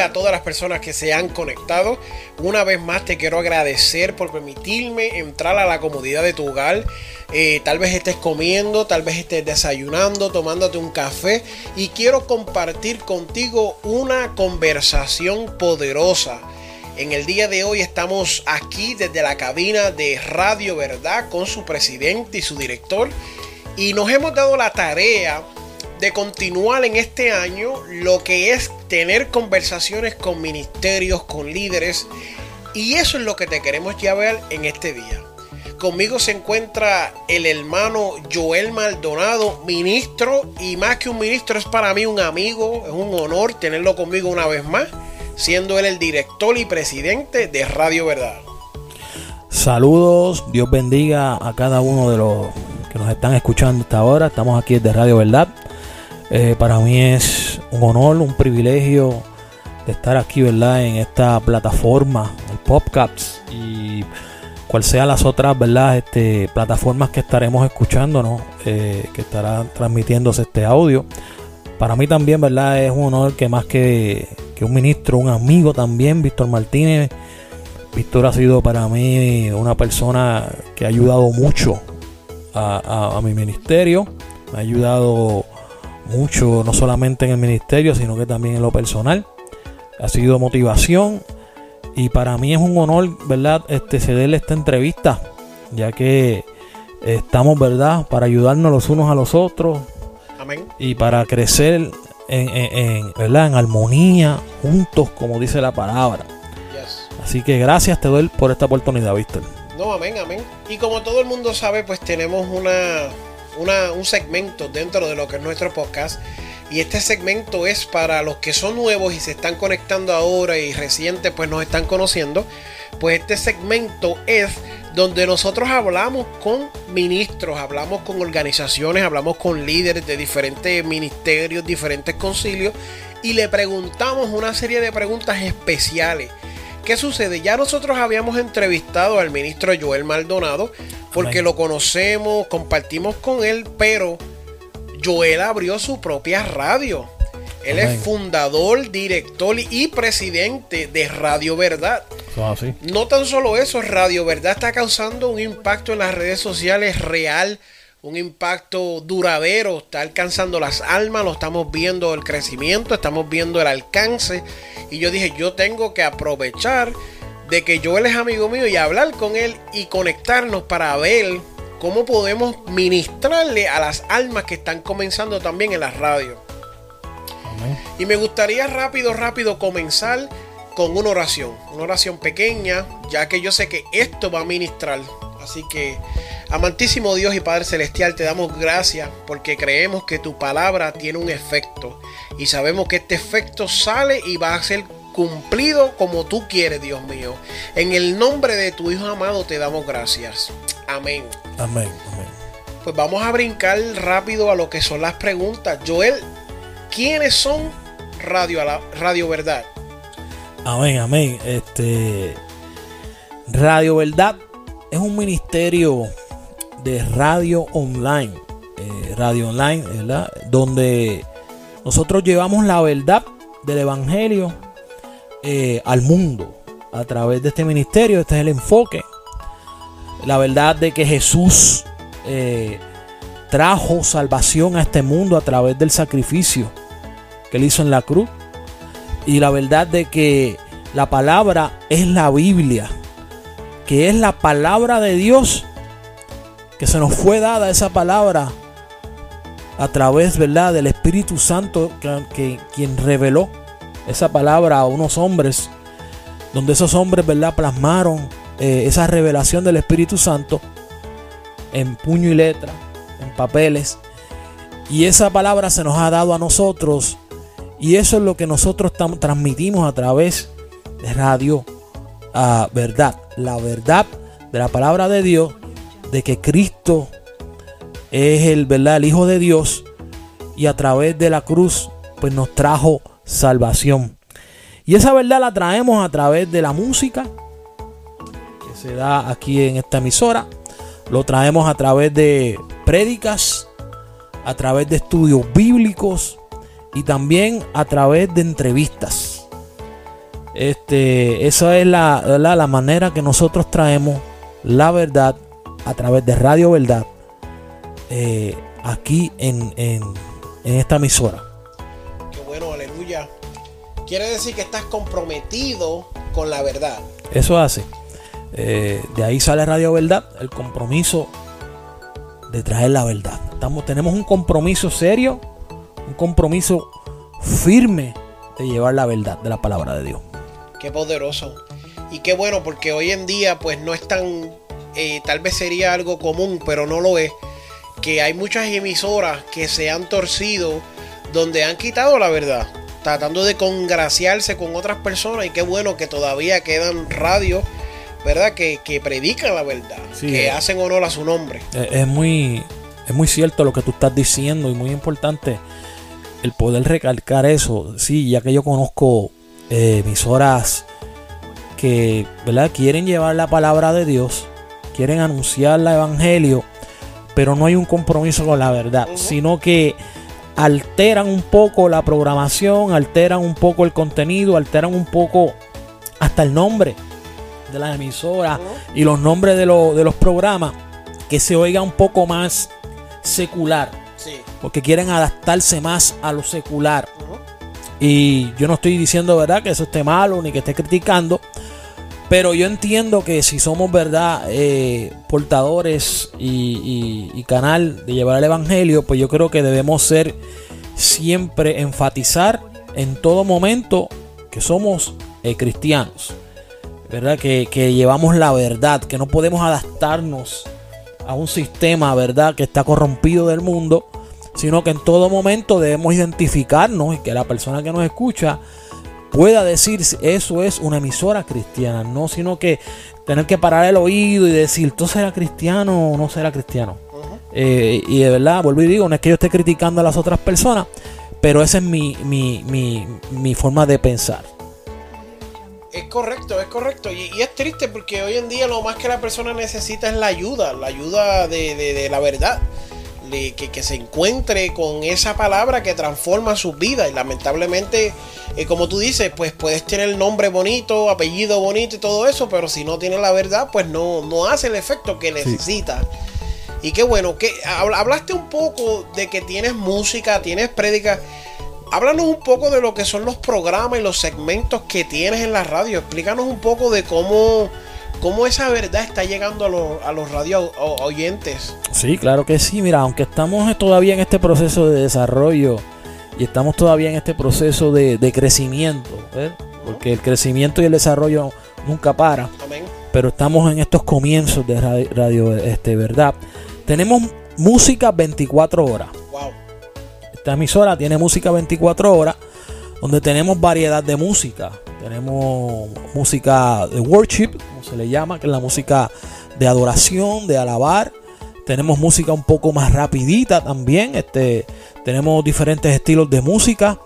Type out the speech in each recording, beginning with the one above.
A todas las personas que se han conectado. Una vez más te quiero agradecer por permitirme entrar a la comodidad de tu hogar. Eh, tal vez estés comiendo, tal vez estés desayunando, tomándote un café y quiero compartir contigo una conversación poderosa. En el día de hoy estamos aquí desde la cabina de Radio Verdad con su presidente y su director y nos hemos dado la tarea de continuar en este año lo que es tener conversaciones con ministerios, con líderes. Y eso es lo que te queremos ver en este día. Conmigo se encuentra el hermano Joel Maldonado, ministro, y más que un ministro es para mí un amigo, es un honor tenerlo conmigo una vez más, siendo él el director y presidente de Radio Verdad. Saludos, Dios bendiga a cada uno de los que nos están escuchando hasta ahora. Estamos aquí desde Radio Verdad eh, para mí es un honor, un privilegio de estar aquí, ¿verdad? En esta plataforma, el Popcaps y cual sea las otras, ¿verdad? Este, plataformas que estaremos escuchando, ¿no? Eh, que estará transmitiéndose este audio. Para mí también, ¿verdad? Es un honor que más que, un ministro, un amigo también, Víctor Martínez. Víctor ha sido para mí una persona que ha ayudado mucho a, a mi ministerio. Me ha ayudado mucho, no solamente en el ministerio, sino que también en lo personal. Ha sido motivación y para mí es un honor, ¿verdad? Este, cederle esta entrevista, ya que estamos, ¿verdad? Para ayudarnos los unos a los otros. Amén. Y para crecer en, en, ¿verdad? en armonía, juntos, como dice la palabra. Así que gracias te doy por esta oportunidad, Víctor. No, amén, amén. Y como todo el mundo sabe, pues tenemos una un segmento dentro de lo que es nuestro podcast. Y este segmento es para los que son nuevos y se están conectando ahora y recientes pues nos están conociendo. Pues este segmento es donde nosotros hablamos con ministros, hablamos con organizaciones, hablamos con líderes de diferentes ministerios, diferentes concilios y le preguntamos una serie de preguntas especiales. ¿Qué sucede? Ya nosotros habíamos entrevistado al ministro Joel Maldonado porque lo conocemos, compartimos con él, pero Joel abrió su propia radio. Él es fundador, director y presidente de Radio Verdad. No tan solo eso, Radio Verdad está causando un impacto en las redes sociales real, un impacto duradero, está alcanzando las almas, lo estamos viendo el crecimiento, estamos viendo el alcance. Y yo dije, yo tengo que aprovechar de que Joel es amigo mío y hablar con él y conectarnos para ver cómo podemos ministrarle a las almas que están comenzando también en la radio. Y me gustaría rápido, rápido comenzar con una oración, una oración pequeña, ya que yo sé que esto va a ministrar. Así que, amantísimo Dios y Padre Celestial, te damos gracias porque creemos que tu palabra tiene un efecto y sabemos que este efecto sale y va a ser cumplido como tú quieres, Dios mío. En el nombre de tu Hijo amado te damos gracias. Amén. Amén. Amén. Pues vamos a brincar rápido a lo que son las preguntas. Joel, ¿quiénes son Radio, Radio Verdad? Amén, amén. Este Radio Verdad es un ministerio de radio online, eh, radio online, ¿verdad? Donde nosotros llevamos la verdad del Evangelio eh, al mundo a través de este ministerio. Este es el enfoque. La verdad de que Jesús eh, trajo salvación a este mundo a través del sacrificio que él hizo en la cruz. Y la verdad de que la palabra es la Biblia, que es la palabra de Dios, que se nos fue dada esa palabra a través, ¿verdad?, del Espíritu Santo, que, quien reveló esa palabra a unos hombres donde esos hombres, ¿verdad?, plasmaron eh, esa revelación del Espíritu Santo en puño y letra, en papeles. Y esa palabra se nos ha dado a nosotros. Y eso es lo que nosotros transmitimos a través de radio a verdad. La verdad de la palabra de Dios, de que Cristo es el, ¿verdad? el Hijo de Dios. Y a través de la cruz, pues nos trajo salvación. Y esa verdad la traemos a través de la música que se da aquí en esta emisora. Lo traemos a través de prédicas, a través de estudios bíblicos y también a través de entrevistas. Este, esa es la, la, manera que nosotros traemos la verdad a través de Radio Verdad eh, aquí en, en, en esta emisora. Qué bueno, aleluya. Quiere decir que estás comprometido con la verdad. Eso hace. Eh, de ahí sale Radio Verdad, el compromiso de traer la verdad. Estamos, tenemos un compromiso serio, un compromiso firme de llevar la verdad de la palabra de Dios. Qué poderoso. Y qué bueno, porque hoy en día pues no es tan, eh, tal vez sería algo común, pero no lo es, que hay muchas emisoras que se han torcido donde han quitado la verdad, tratando de congraciarse con otras personas y qué bueno que todavía quedan radios ¿verdad? Que, que predican la verdad, que hacen honor a su nombre. Es, muy, es muy cierto lo que tú estás diciendo y muy importante el poder recalcar eso. Sí, ya que yo conozco eh, emisoras que, ¿verdad? Quieren llevar la palabra de Dios, quieren anunciar el evangelio, pero no hay un compromiso con la verdad, sino que alteran un poco la programación, alteran un poco el contenido, alteran un poco hasta el nombre de las emisoras y los nombres de, de, los programas que se oiga un poco más secular. Porque quieren adaptarse más a lo secular. Y yo no estoy diciendo, ¿verdad?, que eso esté malo ni que esté criticando. Pero yo entiendo que si somos, ¿verdad?, eh, portadores y, canal de llevar el Evangelio, pues yo creo que debemos ser siempre enfatizar en todo momento que somos eh, cristianos. ¿verdad? Que, llevamos la verdad, que no podemos adaptarnos a un sistema, ¿verdad? Que está corrompido del mundo, sino que en todo momento debemos identificarnos y que la persona que nos escucha pueda decir eso es una emisora cristiana, no sino que tener que parar el oído y decir, ¿tú serás cristiano o no será cristiano? Eh, y de verdad, vuelvo y digo, no es que yo esté criticando a las otras personas, pero esa es mi, mi, mi, mi forma de pensar. Es correcto, es correcto. Y, es triste porque hoy en día lo más que la persona necesita es la ayuda, la ayuda de, la verdad. Que, se encuentre con esa palabra que transforma su vida. Y lamentablemente, eh, como tú dices, pues puedes tener nombre bonito, apellido bonito y todo eso, pero si no tienes la verdad, pues no, no hace el efecto que necesita. Y qué bueno, que hablaste un poco de que tienes música, tienes prédica háblanos un poco de lo que son los programas y los segmentos que tienes en la radio. Explícanos un poco de cómo, cómo esa verdad está llegando a, los, a los radio oyentes. Sí, claro que sí. Mira, aunque estamos todavía en este proceso de desarrollo y estamos todavía en este proceso de, crecimiento, porque el crecimiento y el desarrollo nunca para. Pero estamos en estos comienzos de radio, radio este, ¿verdad? Tenemos música 24 horas. Esta emisora tiene música 24 horas, donde tenemos variedad de música. Tenemos música de worship, como se le llama, que es la música de adoración, de alabar. Tenemos música un poco más rapidita también. Este, tenemos diferentes estilos de música.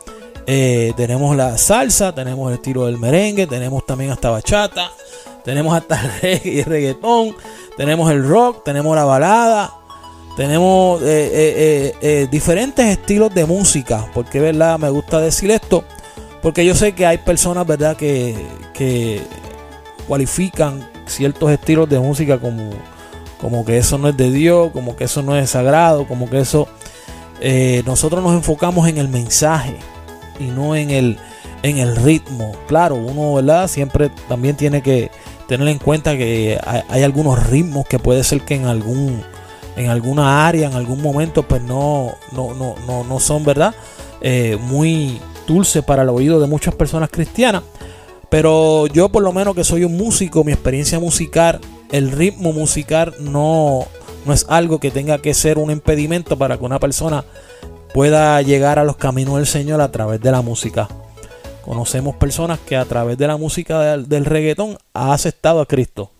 Eh, tenemos la salsa, tenemos el estilo del merengue, tenemos también hasta bachata, tenemos hasta y reggaetón, tenemos el rock, tenemos la balada, tenemos eh, eh, eh, diferentes estilos de música. Porque, ¿verdad? Me gusta decir esto. Porque yo sé que hay personas, ¿verdad? Que, que cualifican ciertos estilos de música como, como que eso no es de Dios, como que eso no es sagrado, como que eso... nosotros nos enfocamos en el mensaje y no en el, en el ritmo. Claro, uno, ¿verdad? Siempre también tiene que tener en cuenta que hay algunos ritmos que puede ser que en algún en alguna área, en algún momento, pues no, no, no, no, no son, ¿verdad? Eh, muy dulces para el oído de muchas personas cristianas. Pero yo por lo menos que soy un músico, mi experiencia musical, el ritmo musical no, no es algo que tenga que ser un impedimento para que una persona pueda llegar a los caminos del Señor a través de la música. Conocemos personas que a través de la música del, reggaetón han aceptado a Cristo.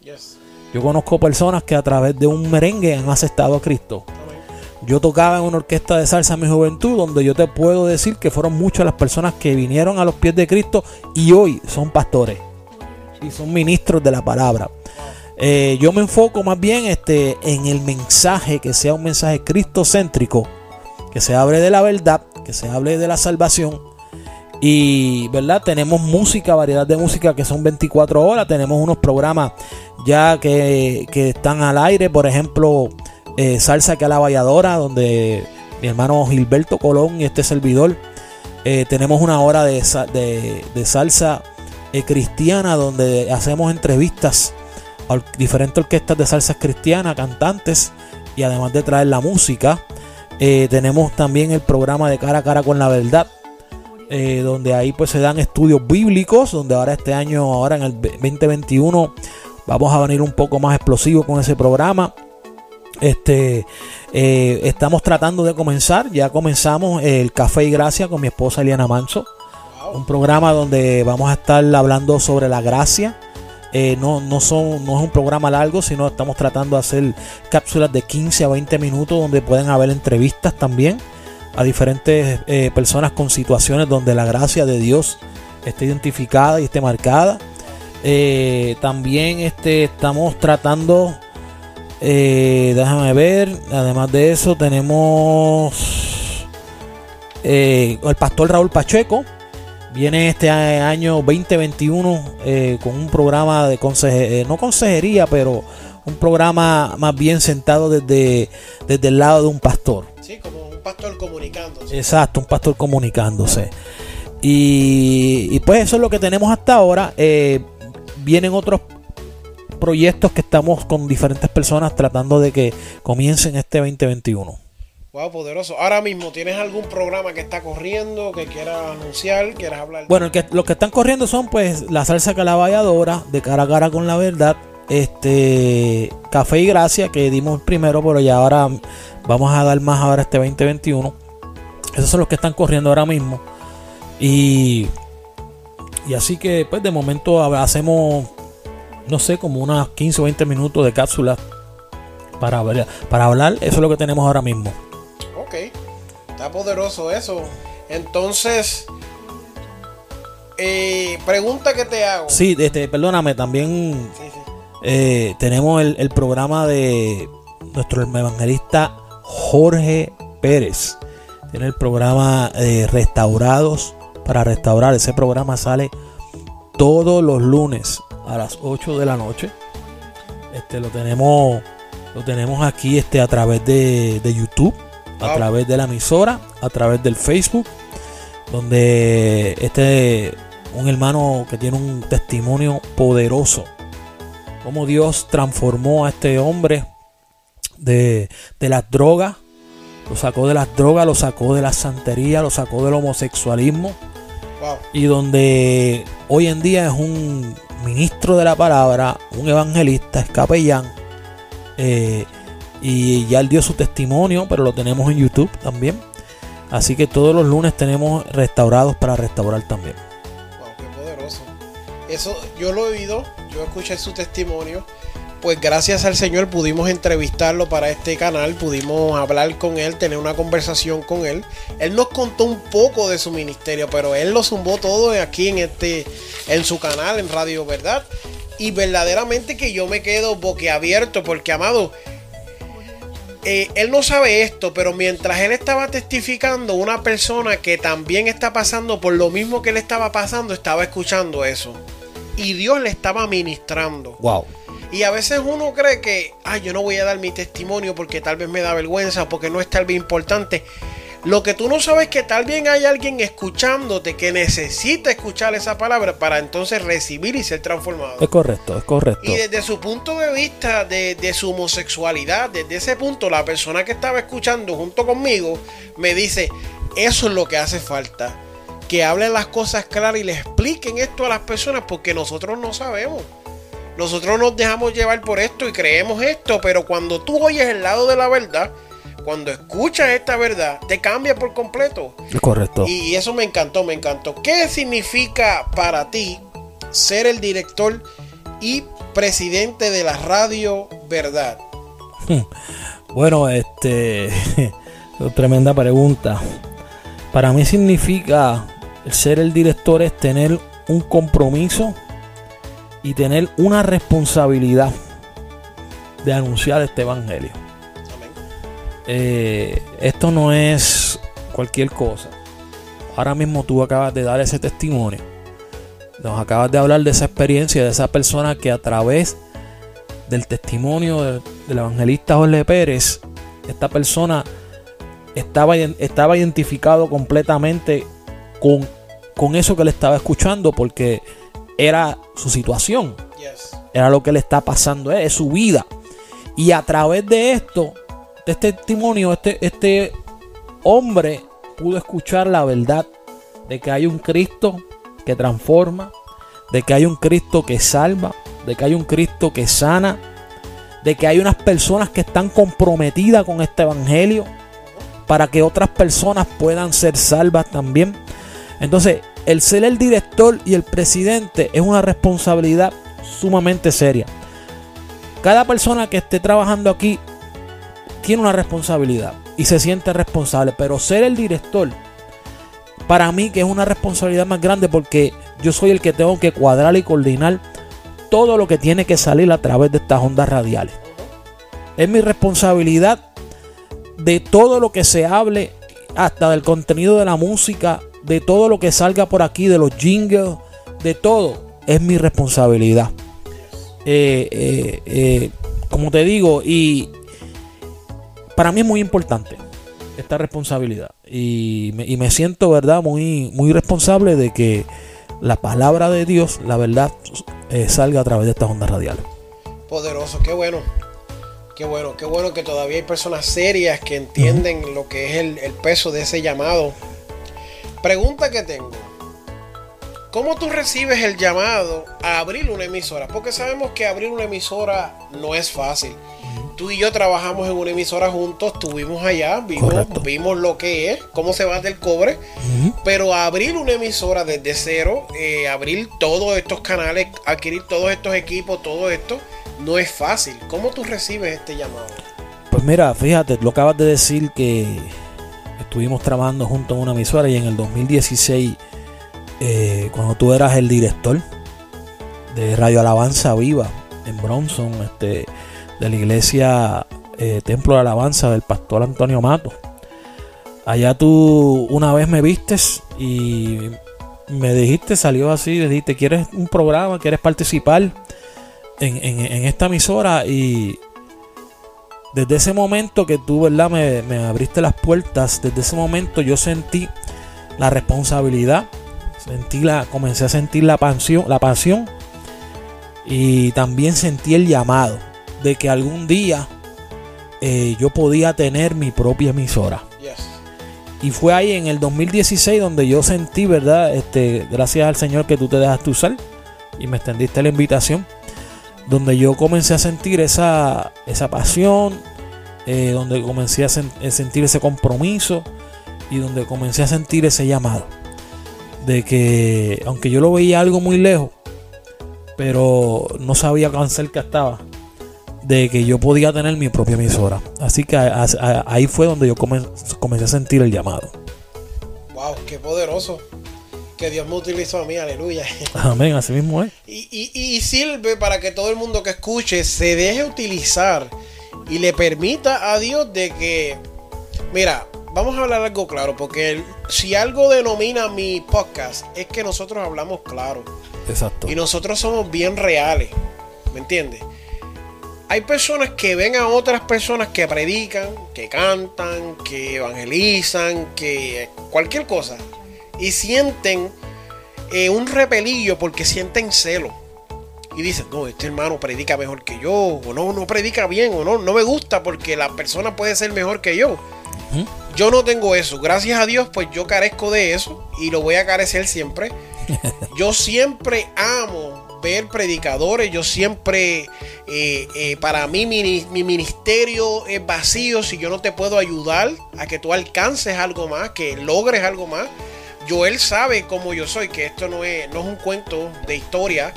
Yo conozco personas que a través de un merengue han aceptado a Cristo. Yo tocaba en una orquesta de salsa en mi juventud, donde yo te puedo decir que fueron muchas las personas que vinieron a los pies de Cristo y hoy son pastores y son ministros de la palabra. Eh, yo me enfoco más bien este, en el mensaje, que sea un mensaje cristocéntrico, que se hable de la verdad, que se hable de la salvación. Y, ¿verdad? Tenemos música, variedad de música que son 24 horas. Tenemos unos programas ya que, están al aire, por ejemplo, eh, Salsa que a la Valladora, donde mi hermano Gilberto Colón y este servidor eh, tenemos una hora de, de, salsa eh, cristiana donde hacemos entrevistas a diferentes orquestas de salsa cristiana, cantantes y además de traer la música. tenemos también el programa de cara a cara con la verdad, donde ahí pues se dan estudios bíblicos, donde ahora este año, ahora en el 2021, Vamos a venir un poco más explosivo con ese programa. Este, eh, estamos tratando de comenzar, ya comenzamos el Café y Gracia con mi esposa Eliana Manso. Un programa donde vamos a estar hablando sobre la gracia. Eh, no, no, son, no es un programa largo, sino estamos tratando de hacer cápsulas de 15 a 20 minutos donde pueden haber entrevistas también a diferentes eh, personas con situaciones donde la gracia de Dios esté identificada y esté marcada. Eh, también este, estamos tratando, eh, déjame ver, además de eso tenemos eh, el pastor Raúl Pacheco. Viene este año 2021 con un programa de consejería, no consejería, pero un programa más bien sentado desde, desde el lado de un pastor. Sí, como un pastor comunicándose. Exacto, un pastor comunicándose. Y, y, pues eso es lo que tenemos hasta ahora. Eh, vienen otros proyectos que estamos con diferentes personas tratando de que comiencen este 2021. Wow, poderoso. Ahora mismo, ¿tienes algún programa que está corriendo, que quieras anunciar, quieras hablar? Bueno, que, los que están corriendo son pues la salsa calabayadora, de cara a cara con la verdad, este Café y Gracia, que dimos primero, pero ya ahora vamos a dar más ahora este 2021. Esos son los que están corriendo ahora mismo. Y y así que, pues de momento hacemos, no sé, como unas 15 o 20 minutos de cápsula para, para hablar. Eso es lo que tenemos ahora mismo. Ok, está poderoso eso. Entonces, eh, pregunta que te hago. Sí, este, perdóname, también eh, tenemos el, programa de nuestro evangelista Jorge Pérez. Tiene el programa de Restaurados para restaurar. Ese programa sale todos los lunes a las 8 de la noche. Este lo tenemos lo tenemos aquí este a través de, YouTube, a través de la emisora, a través del Facebook, donde este un hermano que tiene un testimonio poderoso. Cómo Dios transformó a este hombre de, de las drogas. Lo sacó de las drogas, lo sacó de la santería, lo sacó del homosexualismo y donde hoy en día es un ministro de la palabra, un evangelista, es capellán. Eh, y ya él dio su testimonio, pero lo tenemos en YouTube también. Así que todos los lunes tenemos restaurados para restaurar también. Wow, qué poderoso. Eso yo lo he oído, yo escuché su testimonio pues gracias al Señor pudimos entrevistarlo para este canal, pudimos hablar con él, tener una conversación con él. Él nos contó un poco de su ministerio, pero él lo zumbó todo aquí en este en su canal en Radio Verdad y verdaderamente que yo me quedo boquiabierto porque amado eh, él no sabe esto, pero mientras él estaba testificando, una persona que también está pasando por lo mismo que él estaba pasando, estaba escuchando eso. Y Dios le estaba ministrando. Wow. Y a veces uno cree que, ay, yo no voy a dar mi testimonio porque tal vez me da vergüenza, porque no es tal vez importante. Lo que tú no sabes es que tal vez hay alguien escuchándote que necesita escuchar esa palabra para entonces recibir y ser transformado. Es correcto, es correcto. Y desde su punto de vista de, de, su homosexualidad, desde ese punto, la persona que estaba escuchando junto conmigo me dice, eso es lo que hace falta que hablen las cosas claras y le expliquen esto a las personas porque nosotros no sabemos. Nosotros nos dejamos llevar por esto y creemos esto, pero cuando tú oyes el lado de la verdad, cuando escuchas esta verdad, te cambia por completo. Correcto. Y eso me encantó, me encantó. ¿Qué significa para ti ser el director y presidente de la radio Verdad? Bueno, este, tremenda pregunta. Para mí significa ser el director es tener un compromiso y tener una responsabilidad de anunciar este evangelio. Eh, esto no es cualquier cosa. Ahora mismo tú acabas de dar ese testimonio. Nos acabas de hablar de esa experiencia, de esa persona que a través del testimonio del evangelista Jorge Pérez, esta persona estaba, estaba identificado completamente con, con eso que le estaba escuchando porque era su situación. Era lo que le está pasando, es su vida. Y a través de esto, de este testimonio, este, este hombre pudo escuchar la verdad de que hay un Cristo que transforma, de que hay un Cristo que salva, de que hay un Cristo que sana, de que hay unas personas que están comprometidas con este Evangelio para que otras personas puedan ser salvas también. Entonces, el ser el director y el presidente es una responsabilidad sumamente seria. Cada persona que esté trabajando aquí tiene una responsabilidad y se siente responsable, pero ser el director, para mí que es una responsabilidad más grande porque yo soy el que tengo que cuadrar y coordinar todo lo que tiene que salir a través de estas ondas radiales. Es mi responsabilidad de todo lo que se hable, hasta del contenido de la música, de todo lo que salga por aquí, de los jingles, de todo, es mi responsabilidad. Eh, eh, eh, como te digo, y para mí es muy importante esta responsabilidad. Y me, siento, ¿verdad?, muy, muy responsable de que la palabra de Dios, la verdad, salga a través de estas ondas radiales. Poderoso, qué bueno. Qué bueno, qué bueno que todavía hay personas serias que entienden lo que es el, el peso de ese llamado Pregunta que tengo. ¿Cómo tú recibes el llamado a abrir una emisora? Porque sabemos que abrir una emisora no es fácil. Tú y yo trabajamos en una emisora juntos, estuvimos allá, vimos, lo que es, cómo se va del cobre, pero abrir una emisora desde cero, eh, abrir todos estos canales, adquirir todos estos equipos, todo esto, no es fácil. ¿Cómo tú recibes este llamado? Pues mira, fíjate, lo acabas de decir que estuvimos trabajando junto en una emisora y en el 2016, eh, cuando tú eras el director de Radio Alabanza Viva en Bronson, este, de la iglesia eh, Templo de Alabanza del pastor Antonio Mato. Allá tú una vez me vistes y me dijiste, salió así, dijiste, ¿quieres un programa? ¿Quieres participar en, en esta emisora? Y desde ese momento que tú, ¿verdad? Me, abriste las puertas, desde ese momento yo sentí la responsabilidad, sentí la, comencé a sentir la pasión, la pasión y también sentí el llamado de que algún día eh, yo podía tener mi propia emisora. Y fue ahí en el 2016 donde yo sentí, ¿verdad? Este, gracias al Señor que tú te dejaste usar y me extendiste la invitación donde yo comencé a sentir esa, esa pasión, eh, donde comencé a, sentir ese compromiso y donde comencé a sentir ese llamado. De que, aunque yo lo veía algo muy lejos, pero no sabía cuán cerca estaba, de que yo podía tener mi propia emisora. Así que ahí fue donde yo comencé a sentir el llamado. ¡Wow! ¡Qué poderoso! Que Dios me utilizó a mí, aleluya. Amén, así mismo es. Y, sirve para que todo el mundo que escuche se deje utilizar y le permita a Dios de que, mira, vamos a hablar algo claro, porque si algo denomina mi podcast es que nosotros hablamos claro. Exacto. Y nosotros somos bien reales, ¿me entiendes? Hay personas que ven a otras personas que predican, que cantan, que evangelizan, que cualquier cosa y sienten eh, un repelillo porque sienten celo. Y dicen, no, este hermano predica mejor que yo, o no, no predica bien, o no, no me gusta porque la persona puede ser mejor que yo. Yo no tengo eso. Gracias a Dios, pues yo carezco de eso y lo voy a carecer siempre. Yo siempre amo ver predicadores. Yo siempre, eh, eh, para mí, mi, mi, ministerio es vacío si yo no te puedo ayudar a que tú alcances algo más, que logres algo más. Joel sabe cómo yo soy, que esto no es, no es un cuento de historia.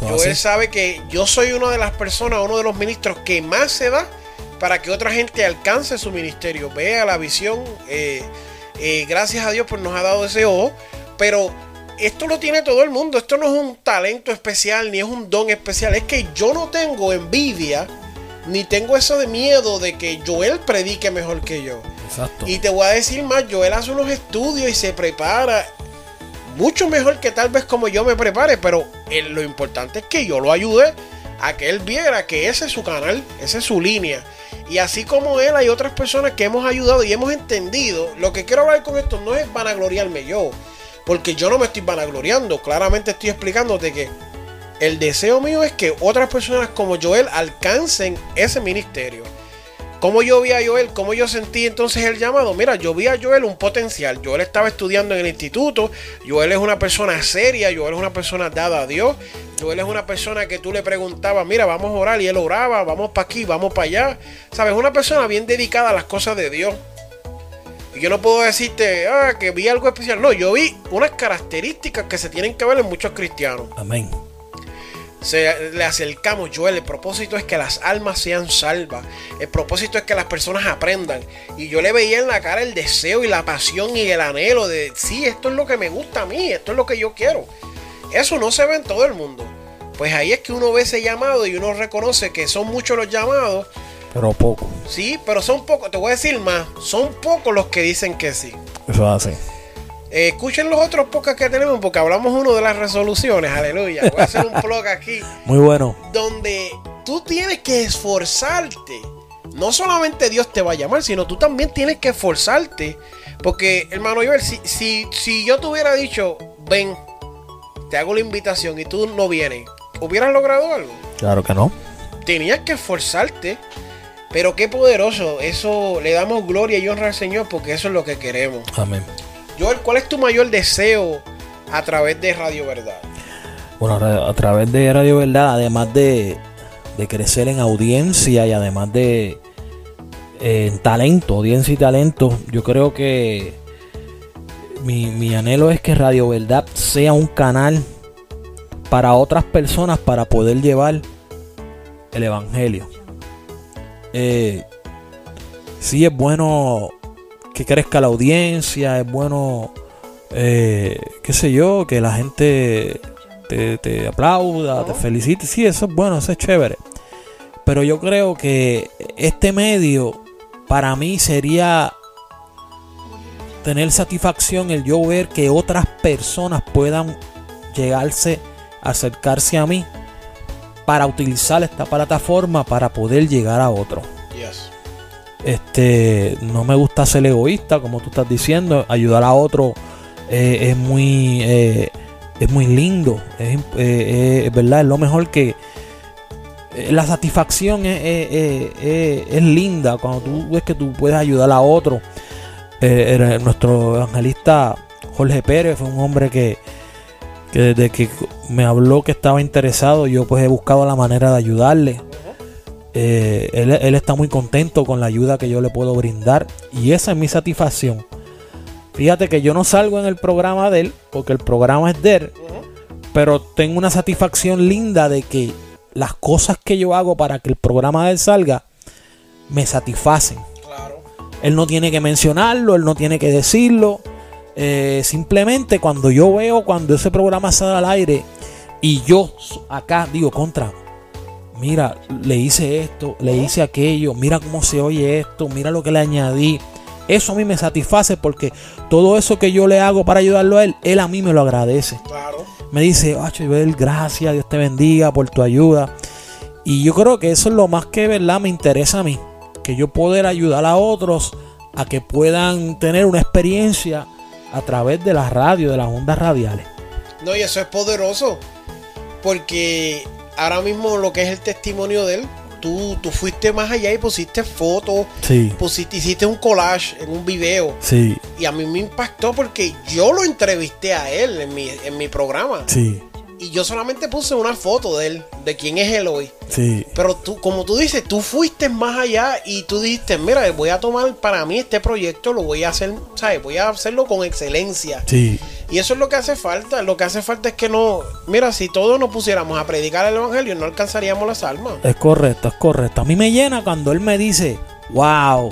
Joel sabe que yo soy una de las personas, uno de los ministros que más se da para que otra gente alcance su ministerio, vea la visión. Eh, eh, gracias a Dios, pues nos ha dado ese ojo. Pero esto lo tiene todo el mundo. Esto no es un talento especial ni es un don especial. Es que yo no tengo envidia ni tengo eso de miedo de que Joel predique mejor que yo. Exacto. Y te voy a decir más, Joel hace unos estudios y se prepara mucho mejor que tal vez como yo me prepare, pero lo importante es que yo lo ayude a que él viera que ese es su canal, esa es su línea. Y así como él, hay otras personas que hemos ayudado y hemos entendido. Lo que quiero hablar con esto no es vanagloriarme yo, porque yo no me estoy vanagloriando. Claramente estoy explicándote que el deseo mío es que otras personas como Joel alcancen ese ministerio. Como yo vi a Joel, como yo sentí entonces el llamado. Mira, yo vi a Joel un potencial. Joel estaba estudiando en el instituto. Joel es una persona seria. Joel es una persona dada a Dios. Joel es una persona que tú le preguntabas, mira, vamos a orar y él oraba, vamos para aquí, vamos para allá. Sabes, una persona bien dedicada a las cosas de Dios. Y yo no puedo decirte, ah, que vi algo especial. No, yo vi unas características que se tienen que ver en muchos cristianos. Amén se, le acercamos, Joel. El propósito es que las almas sean salvas. El propósito es que las personas aprendan. Y yo le veía en la cara el deseo y la pasión y el anhelo de, sí, esto es lo que me gusta a mí, esto es lo que yo quiero. Eso no se ve en todo el mundo. Pues ahí es que uno ve ese llamado y uno reconoce que son muchos los llamados. Pero poco. Sí, pero son pocos. Te voy a decir más. Son pocos los que dicen que sí. Eso hace. Eh, escuchen los otros podcasts que tenemos porque hablamos uno de las resoluciones, aleluya. Voy a hacer un blog aquí. Muy bueno. Donde tú tienes que esforzarte. No solamente Dios te va a llamar, sino tú también tienes que esforzarte. Porque, hermano Joel, si, si, si yo te hubiera dicho, ven, te hago la invitación y tú no vienes, ¿hubieras logrado algo? Claro que no. Tenías que esforzarte. Pero qué poderoso. Eso le damos gloria y honra al Señor porque eso es lo que queremos. Amén. Joel, ¿cuál es tu mayor deseo a través de Radio Verdad? Bueno, a través de Radio Verdad, además de, crecer en audiencia y además de en talento, audiencia y talento, yo creo que mi, mi anhelo es que Radio Verdad sea un canal para otras personas para poder llevar el Evangelio. Eh, sí es bueno que crezca la audiencia, es bueno, eh, qué sé yo, que la gente te, aplauda, te felicite. Sí, eso es bueno, eso es chévere. Pero yo creo que este medio para mí sería tener satisfacción el yo ver que otras personas puedan llegarse, acercarse a mí para utilizar esta plataforma para poder llegar a otro. Este, no me gusta ser egoísta, como tú estás diciendo. Ayudar a otro eh, es muy eh, es muy lindo. Es, verdad, es lo mejor que eh, la satisfacción es, es, linda cuando tú ves que tú puedes ayudar a otro. nuestro evangelista Jorge Pérez fue un hombre que, que desde que me habló que estaba interesado, yo pues he buscado la manera de ayudarle. Eh, él, está muy contento con la ayuda que yo le puedo brindar y esa es mi satisfacción. Fíjate que yo no salgo en el programa de él porque el programa es de él, pero tengo una satisfacción linda de que las cosas que yo hago para que el programa de él salga me satisfacen. Él no tiene que mencionarlo, él no tiene que decirlo. Eh, simplemente cuando yo veo cuando ese programa sale al aire y yo acá digo contra, mira, le hice esto, le hice aquello, mira cómo se oye esto, mira lo que le añadí. Eso a mí me satisface porque todo eso que yo le hago para ayudarlo a él, él a mí me lo agradece. Claro. Me dice, Joel, gracias, Dios te bendiga por tu ayuda. Y yo creo que eso es lo más que verdad me interesa a mí. Que yo poder ayudar a otros a que puedan tener una experiencia a través de la radio, de las ondas radiales. No, y eso es poderoso. Porque ahora mismo lo que es el testimonio de él, tú, tú fuiste más allá y pusiste fotos, Sí, pusiste, hiciste un collage en un video. sí, Y a mí me impactó porque yo lo entrevisté a él en mi, en mi programa. sí, Y yo solamente puse una foto de él, de quién es él hoy. sí. Pero tú, como tú dices, tú fuiste más allá y tú dijiste, mira, voy a tomar para mí este proyecto, lo voy a hacer, ¿sabes? Voy a hacerlo con excelencia. Sí, Y eso es lo que hace falta. Lo que hace falta es que no, mira, si todos nos pusiéramos a predicar el evangelio, no alcanzaríamos las almas. es correcto, es correcto. A mí me llena cuando él me dice, wow,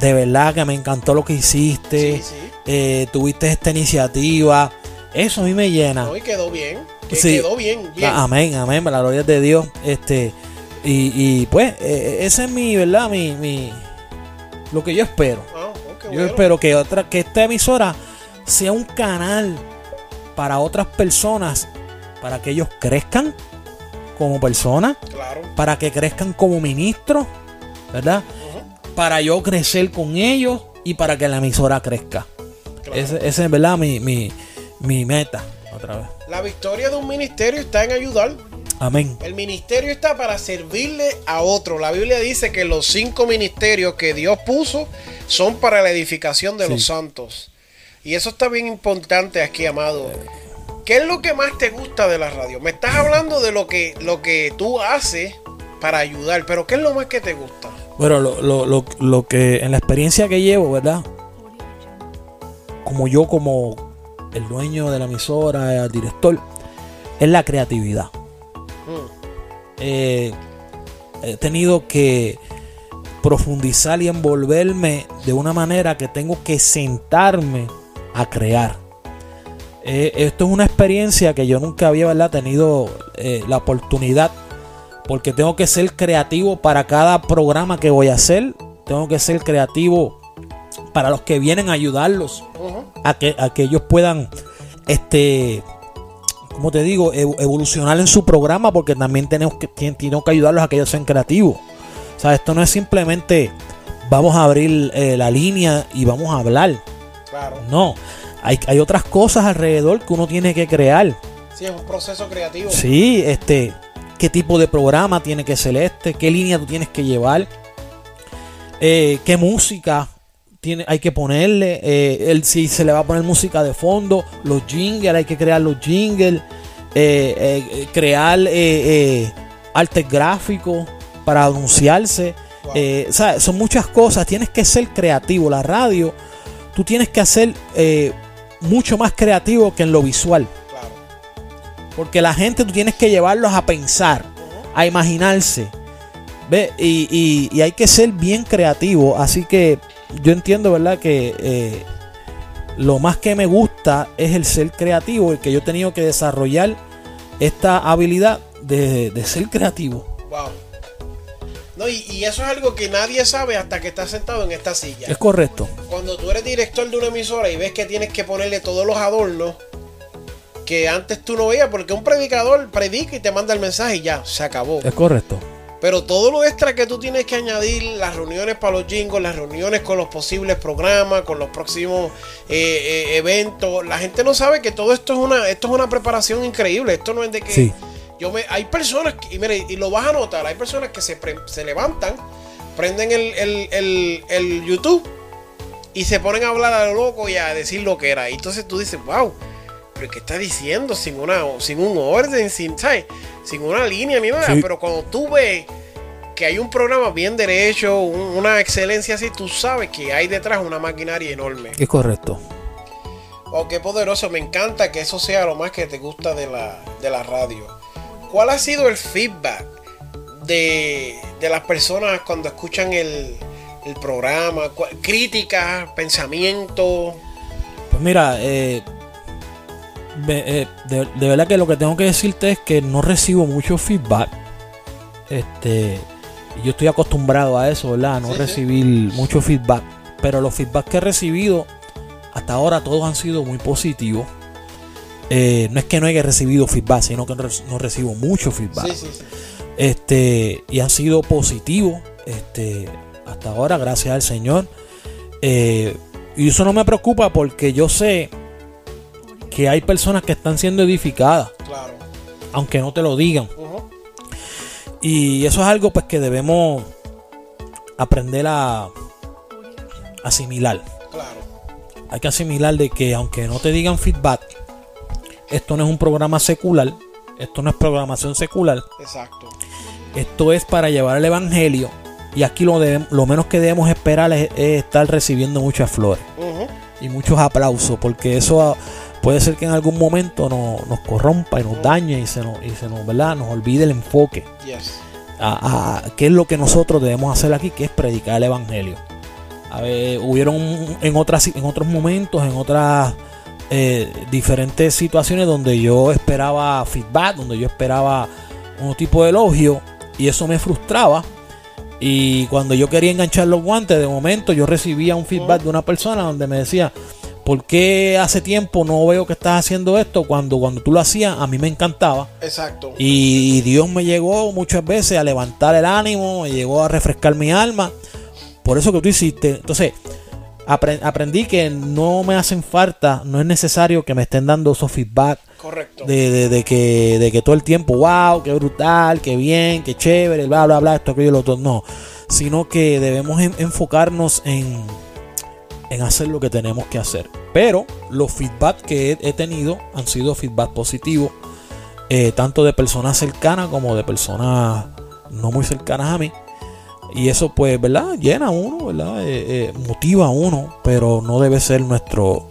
de verdad que me encantó lo que hiciste, Sí, sí. eh, tuviste esta iniciativa. Eso a mí me llena. No, y quedó bien. Que Sí. Quedó bien, bien. Ah, Amén, amén, la gloria de Dios. Este, y, y pues, eh, ese es mi, ¿verdad? Mi, mi, lo que yo espero. Ah, oh, Yo bueno. espero que otra, que esta emisora sea un canal para otras personas, para que ellos crezcan como personas, Claro. para que crezcan como ministros, ¿verdad? Para yo crecer con ellos y para que la emisora crezca. claro. Ese, ese es, ¿verdad? Mi, mi, mi meta. Otra vez. La victoria de un ministerio está en ayudar. Amén. El ministerio está para servirle a otro. La Biblia dice que los cinco ministerios que Dios puso son para la edificación de Sí. los santos. Y eso está bien importante aquí, amado. ¿Qué es lo que más te gusta de la radio? Me estás hablando de lo que, lo que tú haces para ayudar, pero ¿qué es lo más que te gusta? Bueno, lo, lo, lo, lo que en la experiencia que llevo, ¿verdad? Como yo, como el dueño de la emisora, el director, es la creatividad. Mm, Eh, he tenido que profundizar y envolverme de una manera que tengo que sentarme a crear. Eh, esto es una experiencia que yo nunca había ¿verdad? tenido eh, la oportunidad porque tengo que ser creativo para cada programa que voy a hacer. Tengo que ser creativo para los que vienen a ayudarlos a que, a que ellos puedan, este, como te digo, ev- evolucionar en su programa, porque también tenemos que, tenemos que ayudarlos a que ellos sean creativos. O sea, esto no es simplemente vamos a abrir eh, la línea y vamos a hablar. Claro. No, hay, hay otras cosas alrededor que uno tiene que crear. Sí, es un proceso creativo. Sí, este, qué tipo de programa tiene que ser este, qué línea tú tienes que llevar, eh, qué música tiene, hay que ponerle, eh, el, si se le va a poner música de fondo, los jingles, hay que crear los jingles, eh, eh, eh, crear eh, eh, artes gráficos para anunciarse. Wow. Eh, o sea, son muchas cosas, tienes que ser creativo. La radio, tú tienes que hacer eh, mucho más creativo que en lo visual. Claro. Porque la gente tú tienes que llevarlos a pensar, a imaginarse. ¿Ve? Y, y- y hay que ser bien creativo. Así que yo entiendo, ¿verdad? Que eh, lo más que me gusta es el ser creativo y que yo he tenido que desarrollar esta habilidad de, de ser creativo. Wow. No, y, y eso es algo que nadie sabe hasta que estás sentado en esta silla. Es correcto. Cuando tú eres director de una emisora y ves que tienes que ponerle todos los adornos que antes tú no veías, porque un predicador predica y te manda el mensaje y ya, se acabó. Es correcto. Pero todo lo extra que tú tienes que añadir, las reuniones para los jingles, las reuniones con los posibles programas, con los próximos eh, eh, eventos, la gente no sabe que todo esto es una, esto es una preparación increíble. Esto no es de que Sí. yo me, hay personas que, y mire, y lo vas a notar, hay personas que se, pre- se levantan, prenden el, el- el- el YouTube y se ponen a hablar a lo loco y a decir lo que era. Y entonces tú dices, wow, pero ¿qué está diciendo? Sin una, sin un orden, sin, ¿sabes? Sin una línea ni nada. Sí. Pero cuando tú ves que hay un programa bien derecho, un- una excelencia así, tú sabes que hay detrás una maquinaria enorme. Es correcto. Oh, qué poderoso. Me encanta que eso sea lo más que te gusta de la, de la radio. ¿Cuál ha sido el feedback de, de las personas cuando escuchan el, el programa? ¿Cuál- Críticas, pensamientos. Pues mira, eh, de, de verdad que lo que tengo que decirte es que no recibo mucho feedback. Este, yo estoy acostumbrado a eso, ¿verdad? A no Sí, sí. recibir mucho feedback. Pero los feedback que he recibido hasta ahora todos han sido muy positivos. Eh, no es que no haya recibido feedback, sino que no re- no recibo mucho feedback. Sí. Este, y han sido positivos. Este, hasta ahora, gracias al Señor. Eh, y eso no me preocupa porque yo sé que hay personas que están siendo edificadas, Claro. aunque no te lo digan. Y eso es algo pues que debemos aprender a asimilar. Claro. Hay que asimilar de que aunque no te digan feedback, esto no es un programa secular, esto no es programación secular, Exacto. esto es para llevar el evangelio. Y aquí lo, menos que debemos esperar es, es estar recibiendo muchas flores y muchos aplausos, porque eso puede ser que en algún momento no- nos corrompa y nos dañe y se nos, y se nos, ¿verdad? nos olvide el enfoque. Yes. a, a- qué es lo que nosotros debemos hacer aquí, que es predicar el evangelio. A ver, hubieron en otras en otros momentos, en otras eh, diferentes situaciones donde yo esperaba feedback, donde yo esperaba un tipo de elogio y eso me frustraba. Y cuando yo quería enganchar los guantes, de momento yo recibía un feedback de una persona donde me decía, ¿por qué hace tiempo no veo que estás haciendo esto? Cuando, cuando tú lo hacías, a mí me encantaba. Exacto. Y Dios me llegó muchas veces a levantar el ánimo, me llegó a refrescar mi alma. Por eso que tú hiciste. Entonces, apre- aprendí que no me hacen falta, no es necesario que me estén dando esos feedback Correcto. de, de- de que, de que todo el tiempo, wow, qué brutal, qué bien, qué chévere, bla, bla, bla, esto, aquello, lo otro. No, sino que debemos en- enfocarnos en, en hacer lo que tenemos que hacer. Pero los feedback que he, tenido han sido feedback positivos, eh, tanto de personas cercanas como de personas no muy cercanas a mí. Y eso pues, ¿verdad? Llena a uno, ¿verdad? Eh, eh, motiva a uno, pero no debe ser nuestro,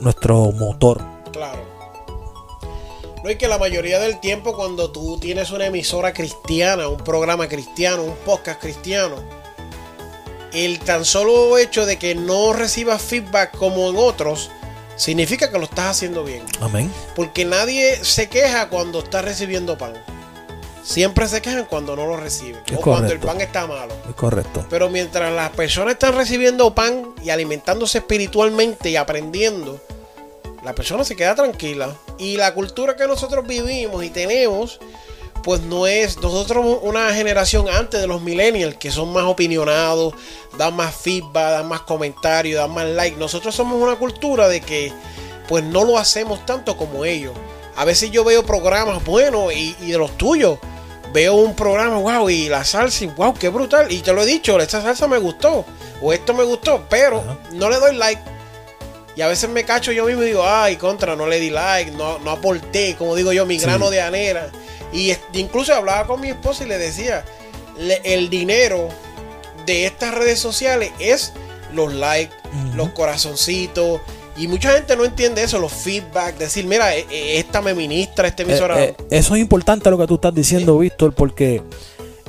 nuestro motor. Claro. No es que la mayoría del tiempo cuando tú tienes una emisora cristiana, un programa cristiano, un podcast cristiano, el tan solo hecho de que no recibas feedback como en otros, significa que lo estás haciendo bien. Amén. Porque nadie se queja cuando está recibiendo pan. Siempre se quejan cuando no lo reciben. Es o cuando el pan está malo. Es correcto. Pero mientras las personas están recibiendo pan y alimentándose espiritualmente y aprendiendo, la persona se queda tranquila. Y la cultura que nosotros vivimos y tenemos, pues no es nosotros una generación antes de los millennials que son más opinionados, dan más feedback, dan más comentarios, dan más like. Nosotros somos una cultura de que pues no lo hacemos tanto como ellos. A veces yo veo programas buenos y, y de los tuyos. Veo un programa, wow, y la salsa, y wow, qué brutal. Y te lo he dicho, esta salsa me gustó. O esto me gustó, pero Ajá. no le doy like. Y a veces me cacho yo mismo y digo, ay, contra, no le di like, no, no aporté, como digo yo, mi Sí. grano de anera. Y incluso hablaba con mi esposa y le decía, le- el dinero de estas redes sociales es los likes, los corazoncitos. Y mucha gente no entiende eso, los feedback, decir, mira, e- e- esta me ministra, este emisora. Eh, eh, eso es importante lo que tú estás diciendo, Víctor, porque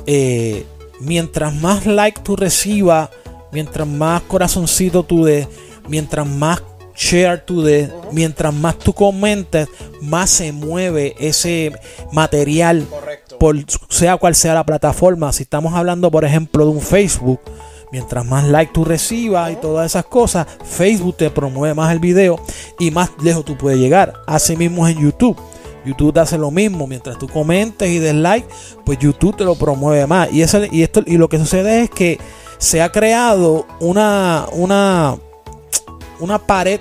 eh, mientras más like tú recibas, mientras más corazoncito tú des, mientras más share tú des, mientras más tú comentes, más se mueve ese material Correcto. por sea cual sea la plataforma. Si estamos hablando, por ejemplo, de un Facebook, mientras más like tú recibas y todas esas cosas, Facebook te promueve más el video y más lejos tú puedes llegar. Así mismo es en YouTube. YouTube te hace lo mismo, mientras tú comentes y des like, pues YouTube te lo promueve más. Y, ese, y, esto, y lo que sucede es que se ha creado una, una, una pared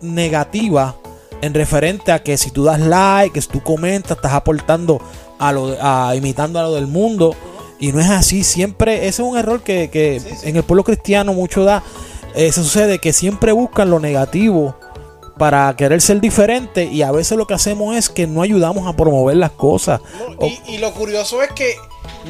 negativa en referente a que si tú das like, que si tú comentas, estás aportando a lo a imitando a lo del mundo y no es así siempre ese es un error que, que Sí, sí. en el pueblo cristiano mucho da eh, se sucede que siempre buscan lo negativo para querer ser diferente y a veces lo que hacemos es que no ayudamos a promover las cosas No, O- y, y lo curioso es que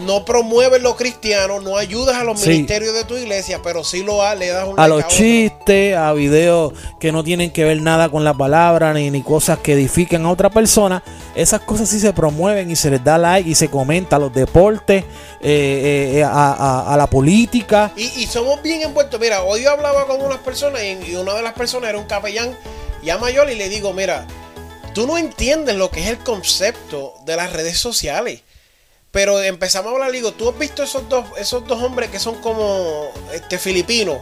no promueves lo cristiano, no ayudas a los Sí. ministerios de tu iglesia, pero sí lo ha- le das un a like los chistes, a videos que no tienen que ver nada con la palabra ni, ni cosas que edifiquen a otra persona. Esas cosas sí se promueven y se les da like y se comenta a los deportes, eh, eh, a, a- a la política. Y, y somos bien envueltos. Mira, hoy yo hablaba con unas personas y, y una de las personas era un capellán ya mayor y le digo, mira, tú no entiendes lo que es el concepto de las redes sociales. Pero empezamos a hablar, digo, ¿tú has visto esos dos, esos dos hombres que son como este filipinos,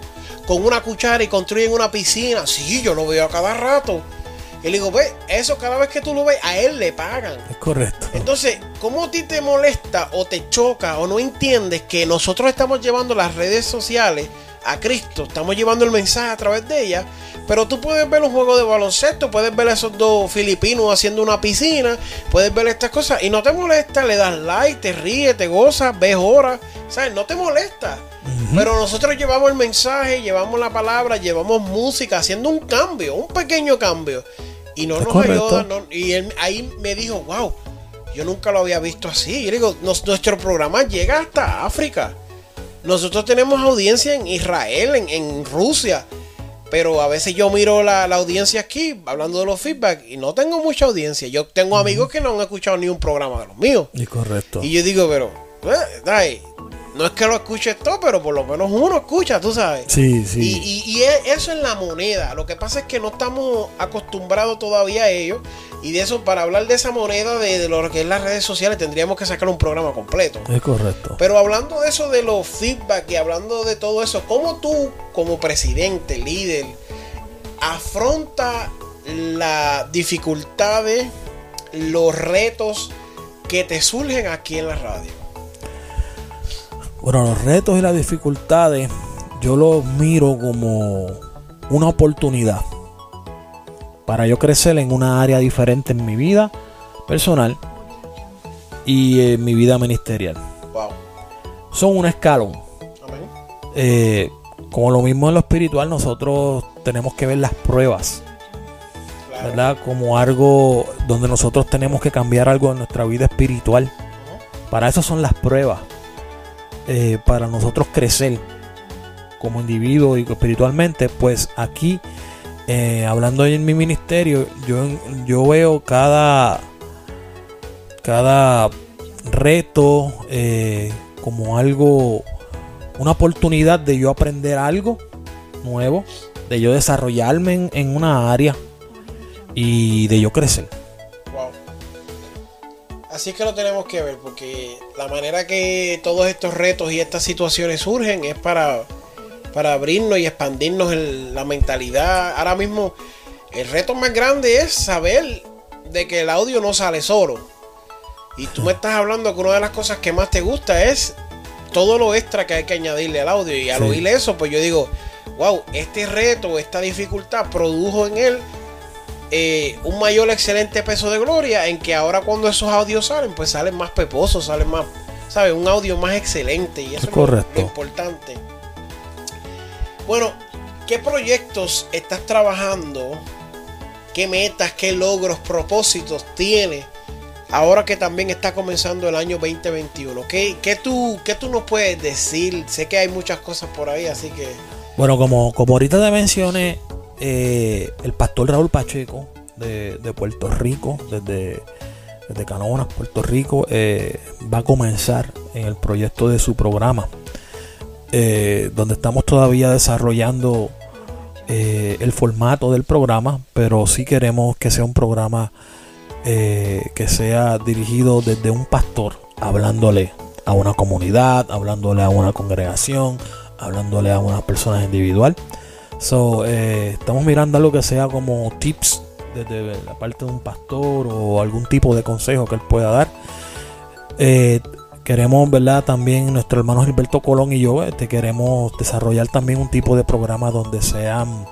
con una cuchara y construyen una piscina? Sí, yo lo veo a cada rato. Y le digo, ve, eso cada vez que tú lo ves, a él le pagan. Es correcto. Entonces, ¿cómo a ti te molesta o te choca o no entiendes que nosotros estamos llevando las redes sociales a Cristo, estamos llevando el mensaje a través de ella, pero tú puedes ver un juego de baloncesto, puedes ver a esos dos filipinos haciendo una piscina, puedes ver estas cosas y no te molesta, le das like, te ríes, te gozas, ves horas, ¿sabes? No te molesta. Pero nosotros llevamos el mensaje, llevamos la palabra, llevamos música, haciendo un cambio, un pequeño cambio. Y no nos ayuda. y él, ahí me dijo, wow, yo nunca lo había visto así. Yo digo, nuestro programa llega hasta África. Nosotros tenemos audiencia en Israel, en, Rusia. Pero a veces yo miro la, audiencia aquí, hablando de los feedback, y no tengo mucha audiencia. Yo tengo amigos que no han escuchado ni un programa de los míos. Y correcto. Y yo digo, pero, eh, no es que lo escuches todo, pero por lo menos uno escucha, tú sabes. Sí, sí. Y, eso es la moneda. Lo que pasa es que no estamos acostumbrados todavía a ello. Y de eso, para hablar de esa moneda, de, lo que es las redes sociales, tendríamos que sacar un programa completo. Es correcto. Pero hablando de eso, de los feedback y hablando de todo eso, ¿cómo tú, como presidente, líder, afronta las dificultades, los retos que te surgen aquí en la radio? Bueno, los retos y las dificultades yo los miro como una oportunidad para yo crecer en una área diferente en mi vida personal y en mi vida ministerial. Son un escalón. Eh, como lo mismo en lo espiritual, nosotros tenemos que ver las pruebas. ¿Verdad? Como algo donde nosotros tenemos que cambiar algo en nuestra vida espiritual. Para eso son las pruebas. Eh, para nosotros crecer como individuo y espiritualmente, pues aquí eh, hablando en mi ministerio, yo, yo veo cada, cada reto eh, como algo, una oportunidad de yo aprender algo nuevo, de yo desarrollarme en, una área y de yo crecer. Así es que lo tenemos que ver, porque la manera que todos estos retos y estas situaciones surgen es para para abrirnos y expandirnos la mentalidad. Ahora mismo el reto más grande es saber de que el audio no sale solo. Y tú me estás hablando que una de las cosas que más te gusta es todo lo extra que hay que añadirle al audio. Y al oír eso, pues yo digo, wow, este reto, esta dificultad produjo en él eh, un mayor excelente peso de gloria en que ahora cuando esos audios salen, pues salen más peposos, salen más, ¿sabes? Un audio más excelente y eso es, Lo, lo importante. Bueno, ¿qué proyectos estás trabajando? ¿Qué metas, qué logros, propósitos tienes? Ahora que también está comenzando el año 2021, ¿qué, qué, tú, qué tú nos puedes decir? Sé que hay muchas cosas por ahí, así que... Bueno, como, como ahorita te mencioné, eh, el pastor Raúl Pacheco de, Puerto Rico, desde, desde Canonas, Puerto Rico, eh, va a comenzar en el proyecto de su programa eh, donde estamos todavía desarrollando el formato del programa, pero sí queremos que sea un programa que sea dirigido desde un pastor, hablándole a una comunidad, hablándole a una congregación, hablándole a una persona individual. So, estamos mirando algo que sea como tips desde la parte de un pastor o algún tipo de consejo que él pueda dar. Queremos, ¿verdad? También nuestro hermano Gilberto Colón y yo este, queremos desarrollar también un tipo de programa donde sean,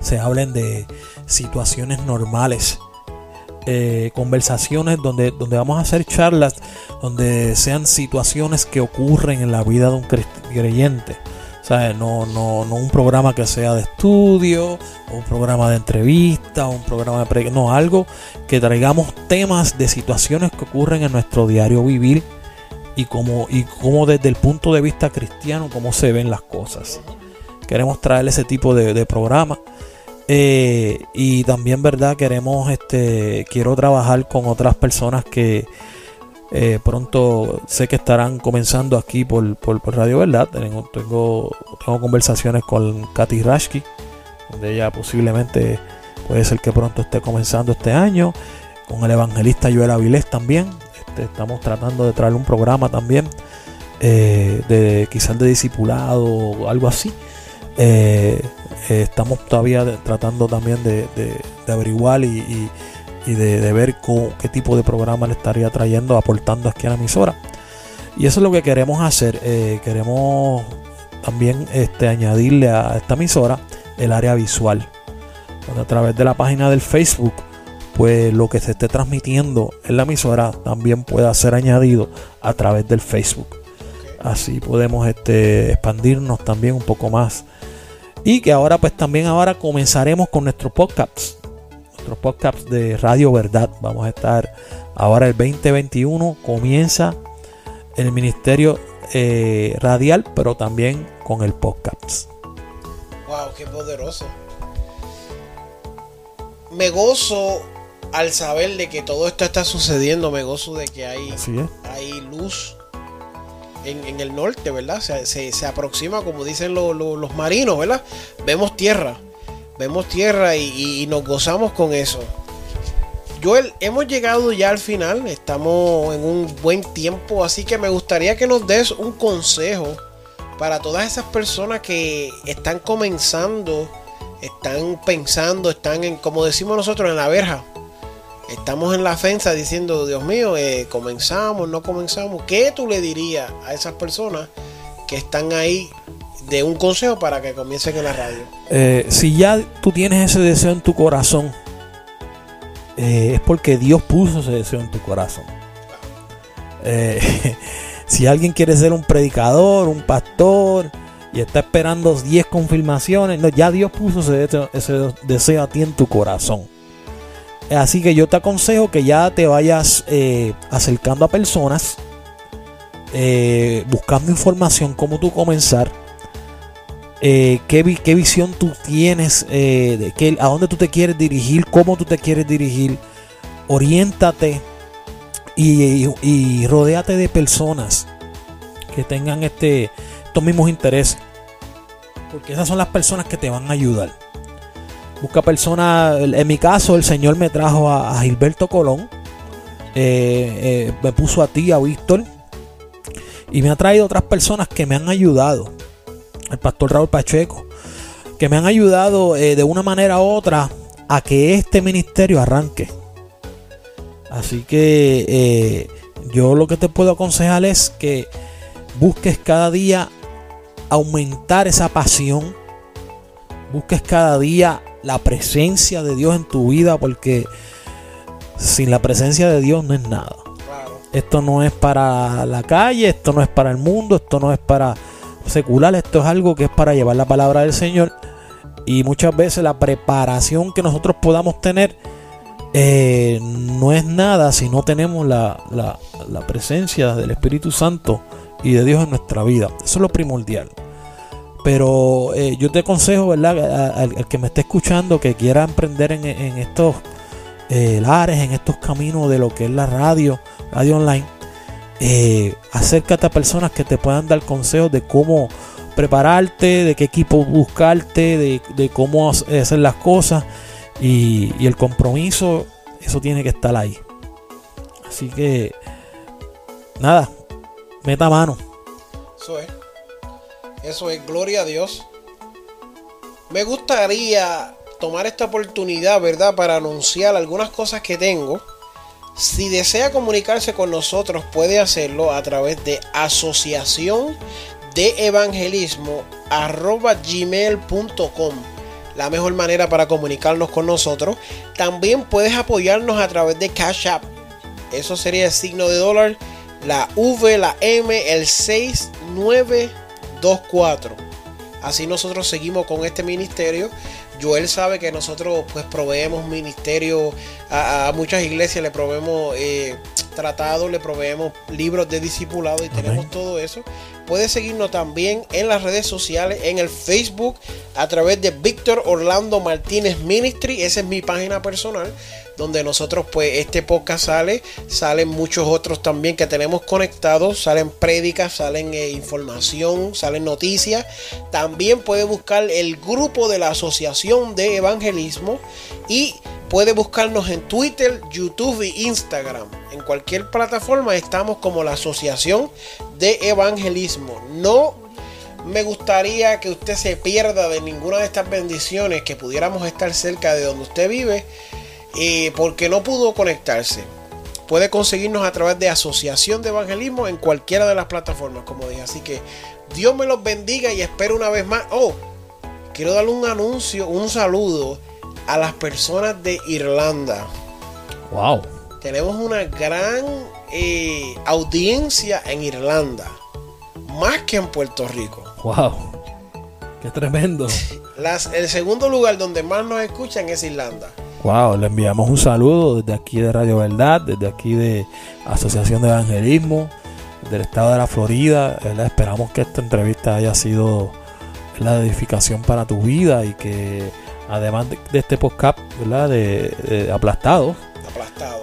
se hablen de situaciones normales, eh, conversaciones donde, donde vamos a hacer charlas, donde sean situaciones que ocurren en la vida de un creyente. No, no, no un programa que sea de estudio, un programa de entrevista, un programa de... Pre no, algo que traigamos temas de situaciones que ocurren en nuestro diario vivir y como, y como desde el punto de vista cristiano, cómo se ven las cosas. Queremos traer ese tipo de, programa. Eh, y también, ¿verdad? Queremos, este, quiero trabajar con otras personas que eh, pronto sé que estarán comenzando aquí por, por, Radio Verdad. Tengo, tengo, conversaciones con Katy Rashki, donde ella posiblemente puede ser que pronto esté comenzando este año. Con el evangelista Joel Avilés también. Este, estamos tratando de traer un programa también, eh, de quizás de discipulado o algo así. Eh, estamos todavía tratando también de, averiguar y, de, ver qué tipo de programa le estaría trayendo, aportando aquí a la emisora. Y eso es lo que queremos hacer. queremos también este, añadirle a esta emisora el área visual. a través de la página del Facebook, pues lo que se esté transmitiendo en la emisora también pueda ser añadido a través del Facebook. Así podemos este, expandirnos también un poco más. Y que ahora pues también ahora comenzaremos con nuestros podcasts. Nuestros podcasts de Radio Verdad. Vamos a estar ahora el 2021 comienza el ministerio eh, radial, pero también con el podcast. Wow, qué poderoso. Me gozo al saber de que todo esto está sucediendo. Me gozo de que hay, hay luz en, el norte, ¿verdad? Se, se, aproxima, como dicen los marinos, ¿verdad? Vemos tierra. Vemos tierra y, nos gozamos con eso. Joel, hemos llegado ya al final, estamos en un buen tiempo, así que me gustaría que nos des un consejo para todas esas personas que están comenzando, están pensando, están en, como decimos nosotros, en la verja. Estamos en la fensa diciendo, Dios mío, eh, comenzamos, no comenzamos. ¿Qué tú le dirías a esas personas que están ahí de un consejo para que comiencen en la radio? Eh, si ya tú tienes ese deseo en tu corazón, eh, es porque Dios puso ese deseo en tu corazón. si alguien quiere ser un predicador, un pastor, y está esperando 10 confirmaciones, no, ya Dios puso ese ese deseo a ti en tu corazón. Así que yo te aconsejo que ya te vayas eh, acercando a personas, eh, buscando información, cómo tú comenzar, eh, qué, visión tú tienes, de qué, a dónde tú te quieres dirigir, cómo tú te quieres dirigir. Oriéntate y, y, rodéate de personas que tengan este, estos mismos intereses. Porque esas son las personas que te van a ayudar. Busca personas, en mi caso el Señor me trajo a, Gilberto Colón, eh, eh, me puso a ti, a Víctor, y me ha traído otras personas que me han ayudado. El pastor Raúl Pacheco, que me han ayudado eh, de una manera u otra a que este ministerio arranque. Así que yo lo que te puedo aconsejar es que busques cada día aumentar esa pasión. Busques cada día la presencia de Dios en tu vida porque sin la presencia de Dios no es nada. Esto no es para la calle, esto no es para el mundo, esto no es para secular, esto es algo que es para llevar la palabra del Señor. Y muchas veces la preparación que nosotros podamos tener eh, no es nada si no tenemos la, la presencia del Espíritu Santo y de Dios en nuestra vida. Eso es lo primordial. Pero eh, yo te aconsejo, ¿verdad? Al, que me esté escuchando, que quiera emprender en, estos eh, lares, en estos caminos de lo que es la radio, radio online, eh, acércate a personas que te puedan dar consejos de cómo prepararte, de qué equipo buscarte, de, cómo hacer las cosas. Y, el compromiso, eso tiene que estar ahí. Así que, nada, meta mano. Eso es. Eso es, gloria a Dios. Me gustaría tomar esta oportunidad, ¿verdad? Para anunciar algunas cosas que tengo. Si desea comunicarse con nosotros, puede hacerlo a través de asociación de evangelismo gmail.com. La mejor manera para comunicarnos con nosotros. También puedes apoyarnos a través de Cash App. Eso sería el signo de dólar, la V, la M, el 69 2.4. Así nosotros seguimos con este ministerio. Joel sabe que nosotros pues proveemos ministerio a, muchas iglesias, le proveemos eh, tratados, le proveemos libros de discipulado y tenemos todo eso. Puede seguirnos también en las redes sociales, en el Facebook, a través de Víctor Orlando Martínez Ministry. Esa es mi página personal donde nosotros pues este podcast sale, salen muchos otros también que tenemos conectados, salen prédicas, salen eh, información, salen noticias. También puede buscar el grupo de la Asociación de Evangelismo y puede buscarnos en Twitter, YouTube e Instagram. En cualquier plataforma estamos como la Asociación de Evangelismo. No me gustaría que usted se pierda de ninguna de estas bendiciones, que pudiéramos estar cerca de donde usted vive porque no pudo conectarse. puede conseguirnos a través de Asociación de Evangelismo en cualquiera de las plataformas, como dije. Así que Dios me los bendiga y espero una vez más. Oh, quiero darle un anuncio, un saludo a las personas de Irlanda. Wow. Tenemos una gran eh, audiencia en Irlanda, más que en Puerto Rico. Wow. Qué tremendo. Las, el segundo lugar donde más nos escuchan es Irlanda. Wow, le enviamos un saludo desde aquí de Radio Verdad, desde aquí de Asociación de Evangelismo, del estado de la Florida. Esperamos que esta entrevista haya sido la edificación para tu vida y que además de, este podcast ¿verdad? De, aplastado,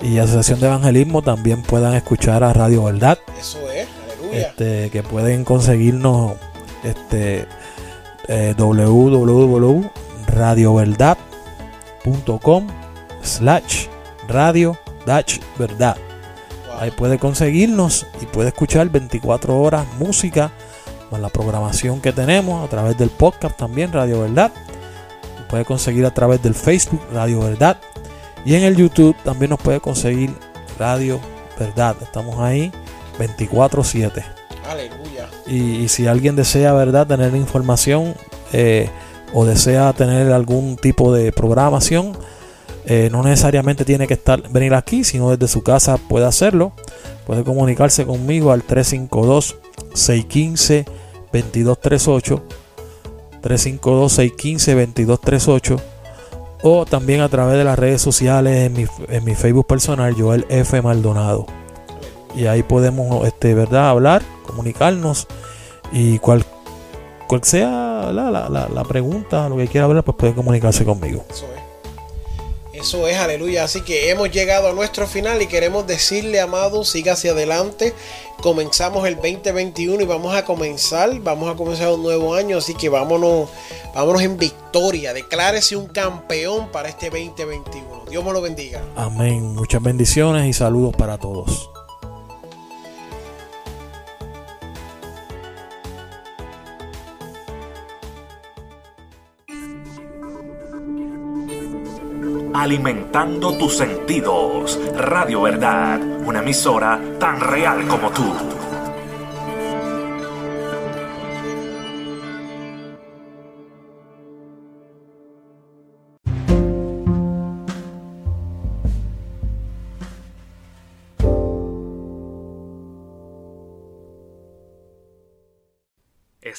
y Asociación de Evangelismo también puedan escuchar a Radio Verdad. Eso es, aleluya. Este, que pueden conseguirnos este eh, www.radioverdad.com slash radio dash verdad. Ahí puede conseguirnos y puede escuchar 24 horas música con la programación que tenemos a través del podcast también Radio Verdad. Puede conseguir a través del Facebook Radio Verdad y en el YouTube también nos puede conseguir Radio Verdad. Estamos ahí 24/7. Aleluya. Y, si alguien desea, ¿verdad?, tener información eh, o desea tener algún tipo de programación, eh, no necesariamente tiene que estar venir aquí, sino desde su casa puede hacerlo. Puede comunicarse conmigo al 352 615 2238 352 615 2238 o también a través de las redes sociales en mi, en mi Facebook personal, Joel F. Maldonado. Y ahí podemos, este, ¿verdad?, hablar, comunicarnos y cual, cual sea la, la, la, pregunta, lo que quiera hablar, pues puede comunicarse conmigo. Eso es. Eso es, aleluya. Así que hemos llegado a nuestro final y queremos decirle, amado, siga hacia adelante. Comenzamos el 2021 y vamos a comenzar, vamos a comenzar un nuevo año. Así que vámonos, vámonos en victoria. Declárese un campeón para este 2021. Dios me lo bendiga. Amén. Muchas bendiciones y saludos para todos. Alimentando tus sentidos. Radio Verdad, una emisora tan real como tú.